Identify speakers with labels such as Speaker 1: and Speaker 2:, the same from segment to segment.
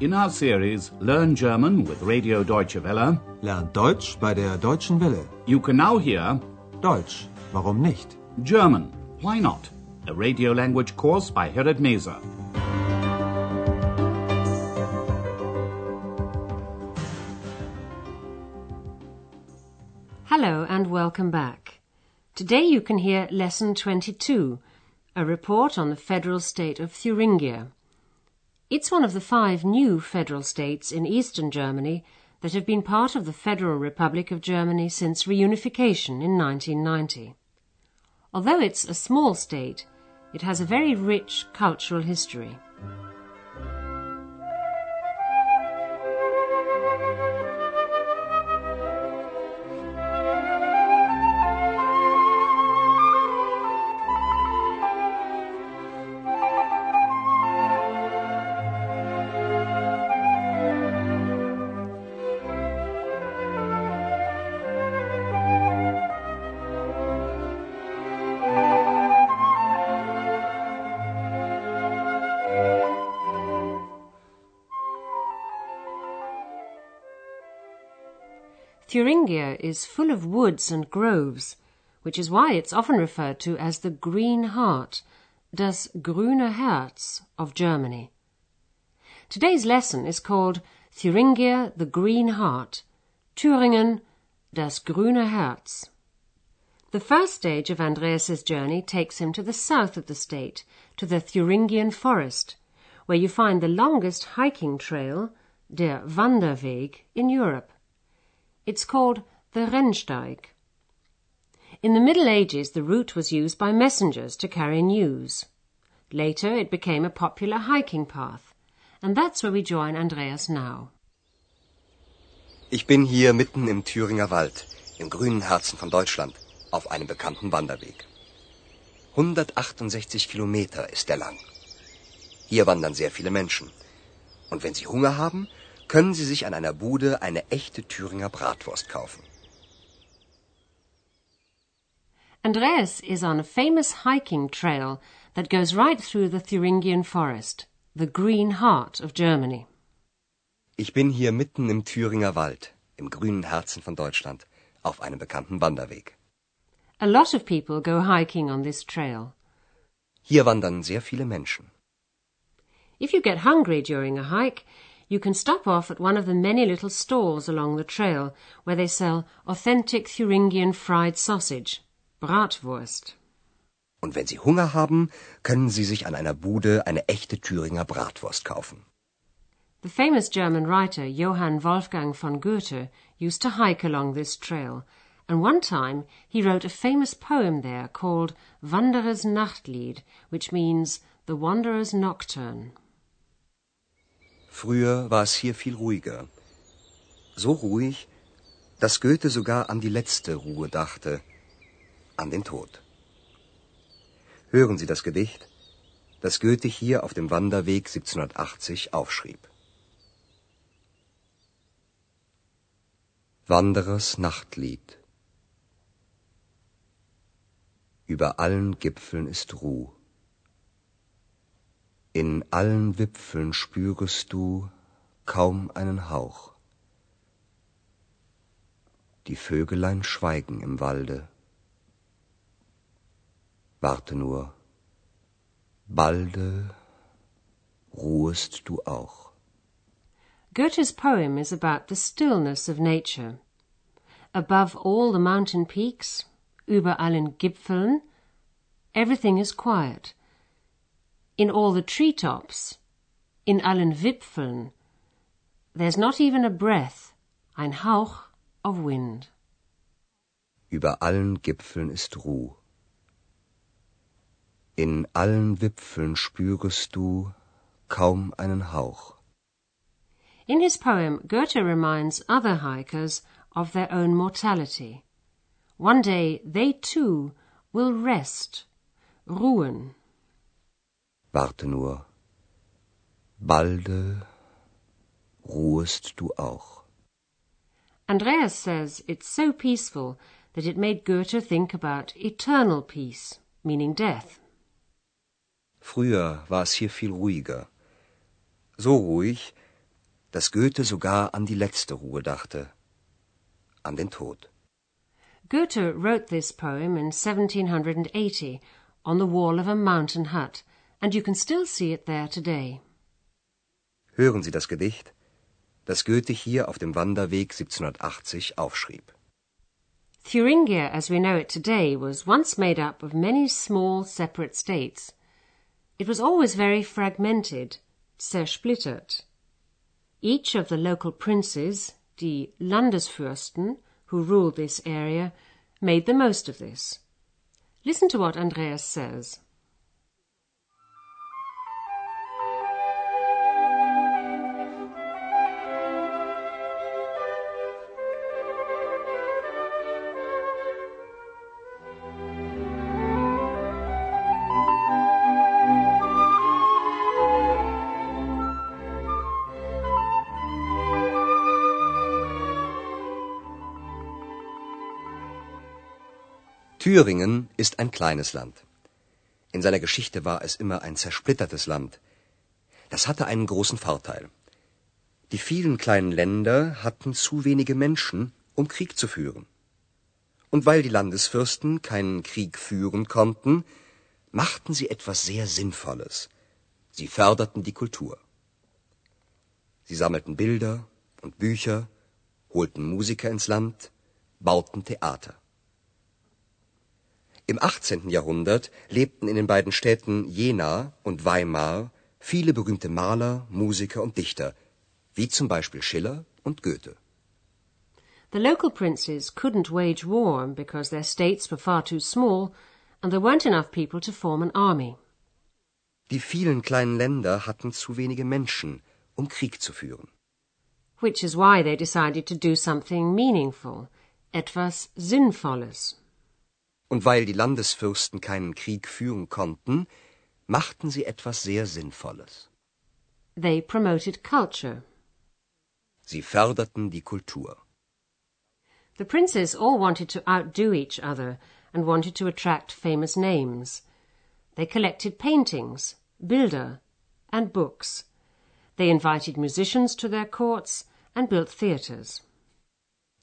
Speaker 1: In our series Learn German with Radio Deutsche Welle,
Speaker 2: Lernt Deutsch bei der Deutschen Welle.
Speaker 1: you can now hear
Speaker 2: Deutsch, warum nicht?
Speaker 1: German, Why Not? A radio language course by Herrad Meese.
Speaker 3: Hello and welcome back. Today you can hear Lesson 22, a report on the federal state of Thuringia. It's one of the five new federal states in eastern Germany that have been part of the Federal Republic of Germany since reunification in 1990. Although it's a small state, it has a very rich cultural history. Thuringia is full of woods and groves, which is why it's often referred to as the Green Heart, das grüne Herz of Germany. Today's lesson is called Thuringia, the Green Heart, Thüringen, das grüne Herz. The first stage of Andreas's journey takes him to the south of the state, to the Thuringian forest, where you find the longest hiking trail, der Wanderweg, in Europe. It's called the Rennsteig. In the Middle Ages, the route was used by messengers to carry news. Later, it became a popular hiking path, and that's where we join Andreas now.
Speaker 4: Ich bin hier mitten im Thüringer Wald, im grünen Herzen von Deutschland, auf einem bekannten Wanderweg. 168 Kilometer ist er lang. Hier wandern sehr viele Menschen. Und wenn Sie Hunger haben, können Sie sich an einer Bude eine echte Thüringer Bratwurst kaufen.
Speaker 3: Andreas is on a famous hiking trail that goes right through the Thuringian forest, the Green Heart of Germany.
Speaker 4: Ich bin hier mitten im Thüringer Wald, im grünen Herzen von Deutschland, auf einem bekannten Wanderweg.
Speaker 3: A lot of people go hiking on this trail.
Speaker 4: Hier wandern sehr viele Menschen.
Speaker 3: If you get hungry during a hike, you can stop off at one of the many little stalls along the trail where they sell authentic Thuringian fried sausage, Bratwurst.
Speaker 4: Und wenn Sie Hunger haben, können Sie sich an einer Bude eine echte Thüringer Bratwurst kaufen.
Speaker 3: The famous German writer Johann Wolfgang von Goethe used to hike along this trail, and one time he wrote a famous poem there called Wanderers Nachtlied, which means the Wanderer's Nocturne.
Speaker 4: Früher war es hier viel ruhiger. So ruhig, dass Goethe sogar an die letzte Ruhe dachte, an den Tod. Hören Sie das Gedicht, das Goethe hier auf dem Wanderweg 1780 aufschrieb. Wanderers Nachtlied Über allen Gipfeln ist Ruh. In allen Wipfeln spürest du kaum einen Hauch. Die Vögelein schweigen im Walde. Warte nur, balde ruhest du auch.
Speaker 3: Goethe's poem is about the stillness of nature. Above all the mountain peaks, über allen Gipfeln, everything is quiet. In all the treetops, in allen Wipfeln, there's not even a breath, ein Hauch of wind.
Speaker 4: Über allen Gipfeln ist Ruh. In allen Wipfeln spürest du kaum einen Hauch.
Speaker 3: In his poem, Goethe reminds other hikers of their own mortality. One day they too will rest, ruhen.
Speaker 4: Warte nur, balde ruhest du auch.
Speaker 3: Andreas says it's so peaceful that it made Goethe think about eternal peace, meaning death.
Speaker 4: Früher war es hier viel ruhiger. So ruhig, dass Goethe sogar an die letzte Ruhe dachte, an den Tod.
Speaker 3: Goethe wrote this poem in 1780 on the wall of a mountain hut, and you can still see it there today.
Speaker 4: Hören Sie das Gedicht, das Goethe hier auf dem Wanderweg 1780 aufschrieb.
Speaker 3: Thuringia, as we know it today, was once made up of many small separate states. It was always very fragmented, zersplittert. Each of the local princes, die Landesfürsten, who ruled this area, made the most of this. Listen to what Andreas says.
Speaker 4: Thüringen ist ein kleines Land. In seiner Geschichte war es immer ein zersplittertes Land. Das hatte einen großen Vorteil. Die vielen kleinen Länder hatten zu wenige Menschen, um Krieg zu führen. Und weil die Landesfürsten keinen Krieg führen konnten, machten sie etwas sehr Sinnvolles. Sie förderten die Kultur. Sie sammelten Bilder und Bücher, holten Musiker ins Land, bauten Theater. Im 18. Jahrhundert lebten in den beiden Städten Jena und Weimar viele berühmte Maler, Musiker und Dichter, wie zum Beispiel Schiller und Goethe.
Speaker 3: The local princes couldn't wage war because their states were far too small and there weren't enough people to form an army.
Speaker 4: Die vielen kleinen Länder hatten zu wenige Menschen, um Krieg zu führen.
Speaker 3: Which is why they decided to do something meaningful, etwas Sinnvolles.
Speaker 4: Und weil die Landesfürsten keinen Krieg führen konnten, machten sie etwas sehr Sinnvolles.
Speaker 3: They promoted culture.
Speaker 4: Sie förderten die Kultur.
Speaker 3: The princes all wanted to outdo each other and wanted to attract famous names. They collected paintings, Bilder, and books. They invited musicians to their courts and built theatres.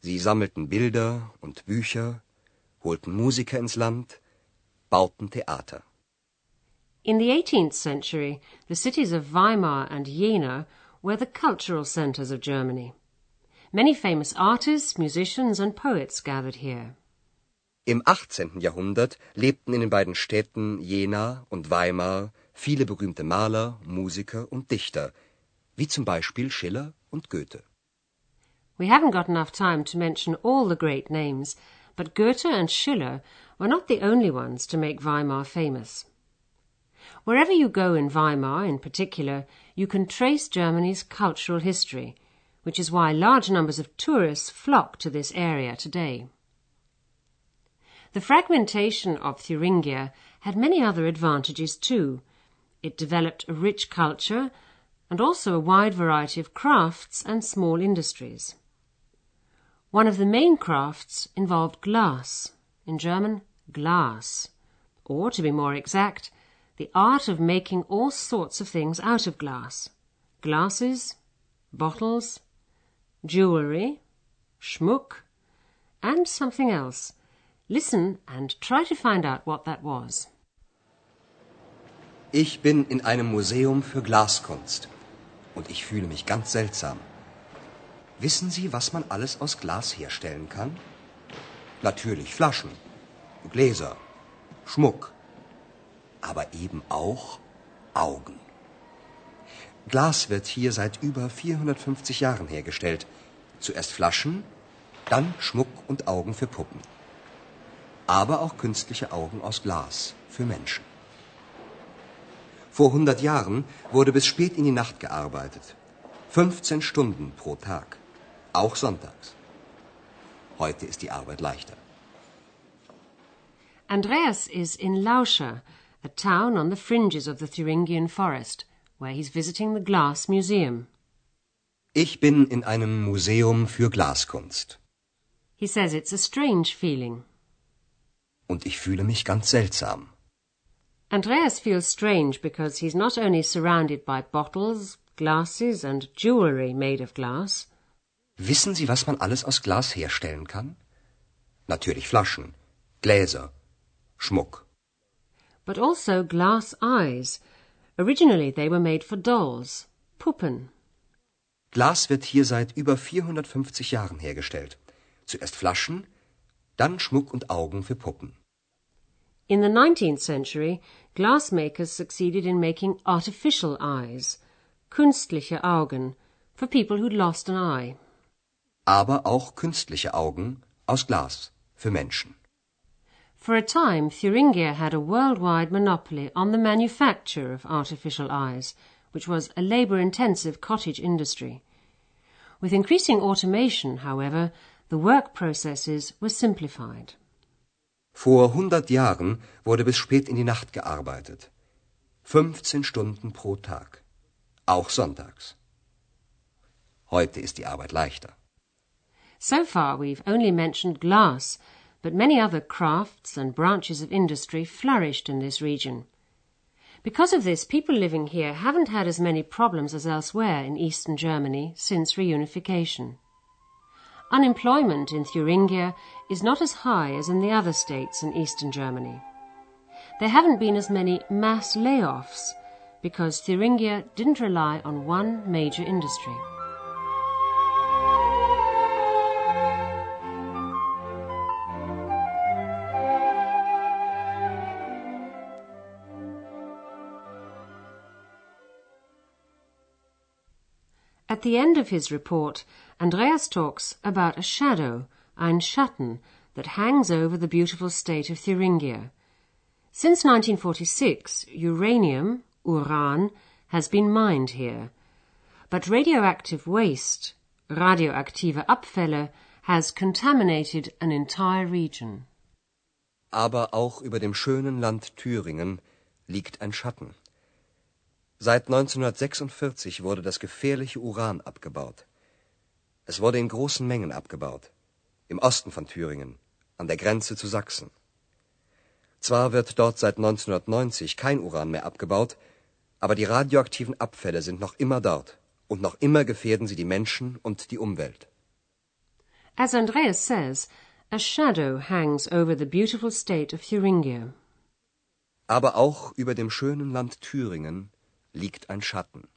Speaker 4: Sie sammelten Bilder und Bücher, holten Musiker ins Land, bauten Theater.
Speaker 3: In the 18th century, the cities of Weimar and Jena were the cultural centres of Germany. Many famous artists, musicians and poets gathered here.
Speaker 4: Im 18. Jahrhundert lebten in den beiden Städten Jena und Weimar viele berühmte Maler, Musiker und Dichter, wie zum Beispiel Schiller und Goethe.
Speaker 3: We haven't got enough time to mention all the great names, but Goethe and Schiller were not the only ones to make Weimar famous. Wherever you go in Weimar, in particular, you can trace Germany's cultural history, which is why large numbers of tourists flock to this area today. The fragmentation of Thuringia had many other advantages too. It developed a rich culture and also a wide variety of crafts and small industries. One of the main crafts involved glass, in German, Glas, or to be more exact, the art of making all sorts of things out of glass. Glasses, bottles, jewelry, schmuck, and something else. Listen and try to find out what that was.
Speaker 4: Ich bin in einem Museum für Glaskunst und ich fühle mich ganz seltsam. Wissen Sie, was man alles aus Glas herstellen kann? Natürlich Flaschen, Gläser, Schmuck, aber eben auch Augen. Glas wird hier seit über 450 Jahren hergestellt. Zuerst Flaschen, dann Schmuck und Augen für Puppen. Aber auch künstliche Augen aus Glas für Menschen. Vor 100 Jahren wurde bis spät in die Nacht gearbeitet. 15 Stunden pro Tag. Auch sonntags. Heute ist die Arbeit leichter.
Speaker 3: Andreas is in Lauscha, a town on the fringes of the Thuringian forest, where he's visiting the Glass Museum.
Speaker 4: Ich bin in einem Museum für Glaskunst.
Speaker 3: He says it's a strange feeling.
Speaker 4: Und ich fühle mich ganz seltsam.
Speaker 3: Andreas feels strange because he's not only surrounded by bottles, glasses and jewelry made of glass.
Speaker 4: Wissen Sie, was man alles aus Glas herstellen kann? Natürlich Flaschen, Gläser, Schmuck.
Speaker 3: But also glass eyes. Originally they were made for dolls, Puppen.
Speaker 4: Glas wird hier seit über 450 Jahren hergestellt. Zuerst Flaschen, dann Schmuck und Augen für Puppen.
Speaker 3: In the 19th century, glassmakers succeeded in making artificial eyes, künstliche Augen, for people who'd lost an eye.
Speaker 4: Aber auch künstliche Augen aus Glas für Menschen.
Speaker 3: For a time, Thuringia had a worldwide monopoly on the manufacture of artificial eyes, which was a labor-intensive cottage industry. With increasing automation, however, the work processes were simplified.
Speaker 4: Vor 100 Jahren wurde bis spät in die Nacht gearbeitet. 15 Stunden pro Tag. Auch sonntags. Heute ist die Arbeit leichter.
Speaker 3: So far we've only mentioned glass, but many other crafts and branches of industry flourished in this region. Because of this, people living here haven't had as many problems as elsewhere in eastern Germany since reunification. Unemployment in Thuringia is not as high as in the other states in eastern Germany. There haven't been as many mass layoffs because Thuringia didn't rely on one major industry. The end of his report, Andreas talks about a shadow, ein Schatten, that hangs over the beautiful state of Thuringia. Since 1946, uranium, uran, has been mined here. But radioactive waste, radioaktive Abfälle, has contaminated an entire region.
Speaker 4: Aber auch über dem schönen Land Thüringen liegt ein Schatten. Seit 1946 wurde das gefährliche Uran abgebaut. Es wurde in großen Mengen abgebaut. Im Osten von Thüringen, an der Grenze zu Sachsen. Zwar wird dort seit 1990 kein Uran mehr abgebaut, aber die radioaktiven Abfälle sind noch immer dort und noch immer gefährden sie die Menschen und die Umwelt.
Speaker 3: As Andreas says, a shadow hangs over the beautiful state of Thuringia.
Speaker 4: Aber auch über dem schönen Land Thüringen liegt ein Schatten.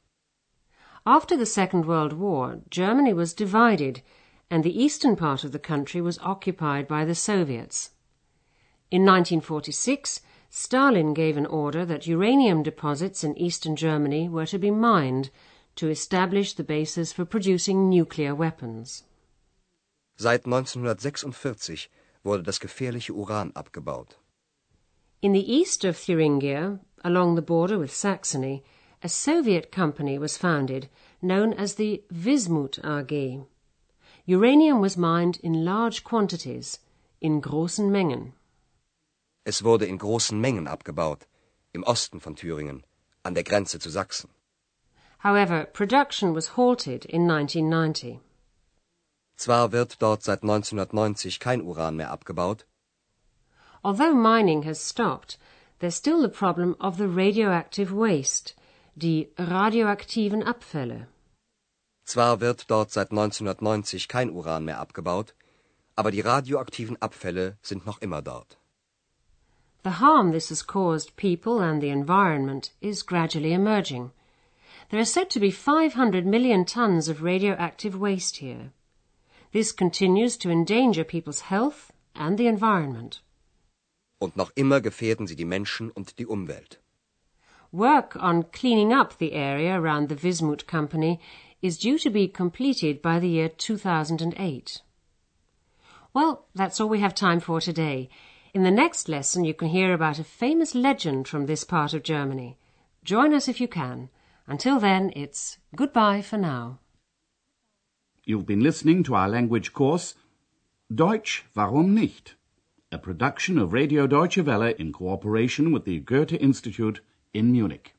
Speaker 3: After the Second World War, Germany was divided and the eastern part of the country was occupied by the Soviets. In 1946, Stalin gave an order that uranium deposits in eastern Germany were to be mined to establish the basis for producing nuclear weapons.
Speaker 4: Seit 1946 wurde das gefährliche Uran abgebaut.
Speaker 3: In the east of Thuringia, along the border with Saxony, a Soviet company was founded known as the Wismut AG. Uranium was mined in large quantities, in großen Mengen.
Speaker 4: Es wurde in großen Mengen abgebaut, im Osten von Thüringen, an der Grenze zu Sachsen.
Speaker 3: However, production was halted in 1990.
Speaker 4: Zwar wird dort seit 1990 kein Uran mehr abgebaut,
Speaker 3: Although mining has stopped, there's still the problem of the radioactive waste, die radioaktiven Abfälle.
Speaker 4: zwar wird dort seit 1990 kein Uran mehr abgebaut, aber die radioaktiven Abfälle sind noch immer dort.
Speaker 3: The harm this has caused people and the environment is gradually emerging. There are said to be 500 million tons of radioactive waste here. This continues to endanger people's health and the environment.
Speaker 4: Und noch immer gefährden sie die Menschen und die Umwelt.
Speaker 3: Work on cleaning up the area around the Wismut company is due to be completed by the year 2008. Well, that's all we have time for today. In the next lesson, you can hear about a famous legend from this part of Germany. Join us if you can. Until then, it's goodbye for now.
Speaker 1: You've been listening to our language course Deutsch, warum nicht? A production of Radio Deutsche Welle in cooperation with the Goethe Institute in Munich.